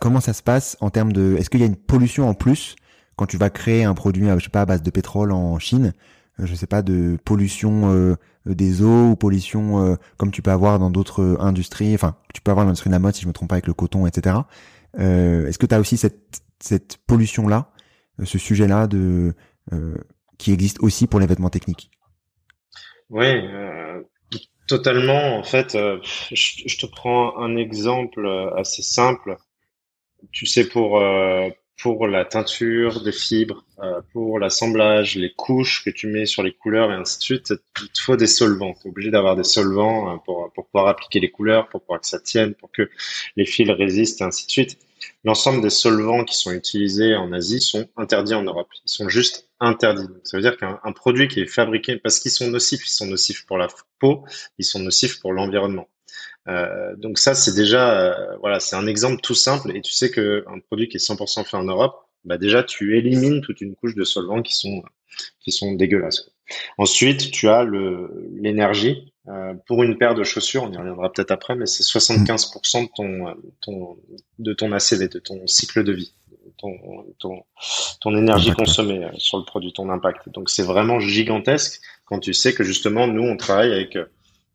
Comment ça se passe en termes de, est-ce qu'il y a une pollution en plus quand tu vas créer un produit, je sais pas, à base de pétrole en Chine, euh, je sais pas, de pollution euh, des eaux ou pollution euh, comme tu peux avoir dans d'autres industries, enfin, tu peux avoir dans l'industrie de la mode, si je me trompe pas, avec le coton, etc. Est-ce que tu as aussi cette, cette pollution-là, ce sujet-là de qui existe aussi pour les vêtements techniques? Oui, totalement. En fait, je, te prends un exemple assez simple. Tu sais, pour pour la teinture des fibres, euh, pour l'assemblage, les couches que tu mets sur les couleurs et ainsi de suite, il te faut des solvants. Tu es obligé d'avoir des solvants euh, pour, pour pouvoir appliquer les couleurs, pour pouvoir que ça tienne, pour que les fils résistent et ainsi de suite. L'ensemble des solvants qui sont utilisés en Asie sont interdits en Europe. Ils sont juste interdits. ça veut dire qu'un produit qui est fabriqué, parce qu'ils sont nocifs, ils sont nocifs pour la peau, ils sont nocifs pour l'environnement. Euh, donc ça, c'est déjà, euh, voilà, c'est un exemple tout simple. Et tu sais que un produit qui est 100% fait en Europe, bah déjà, tu élimines toute une couche de solvants qui sont qui sont dégueulasses. Ensuite, tu as l'énergie. Euh, pour une paire de chaussures, on y reviendra peut-être après, mais c'est 75% de ton, ton de ton ACV, de ton cycle de vie, ton ton, ton énergie consommée euh, sur le produit, ton impact. Donc c'est vraiment gigantesque quand tu sais que justement nous on travaille avec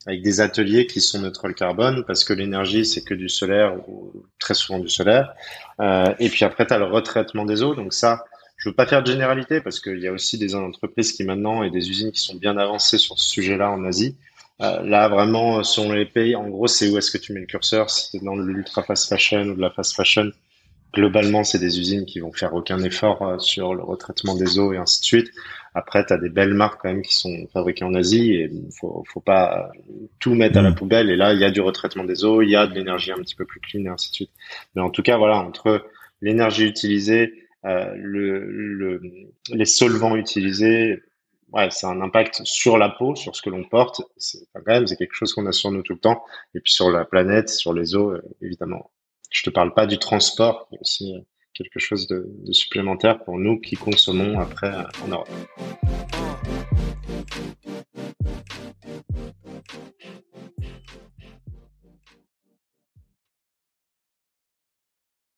avec des ateliers qui sont neutres carbone parce que l'énergie c'est que du solaire ou très souvent du solaire. Euh, et puis après tu as le retraitement des eaux. Donc ça, je veux pas faire de généralité parce qu'il y a aussi des entreprises qui maintenant et des usines qui sont bien avancées sur ce sujet-là en Asie. Euh, là vraiment selon les pays, en gros c'est où est-ce que tu mets le curseur, si c'est dans l'ultra fast fashion ou de la fast fashion. Globalement, c'est des usines qui vont faire aucun effort euh, sur le retraitement des eaux et ainsi de suite. Après, tu as des belles marques quand même qui sont fabriquées en Asie et faut, faut pas tout mettre à la mm. poubelle. Et là, il y a du retraitement des eaux, il y a de l'énergie un petit peu plus clean et ainsi de suite. Mais en tout cas, voilà, entre l'énergie utilisée, euh, le, les solvants utilisés, ouais, c'est un impact sur la peau, sur ce que l'on porte. C'est quand même, c'est quelque chose qu'on a sur nous tout le temps. Et puis sur la planète, sur les eaux, euh, évidemment. Je te parle pas du transport, mais aussi quelque chose de, supplémentaire pour nous qui consommons après en Europe.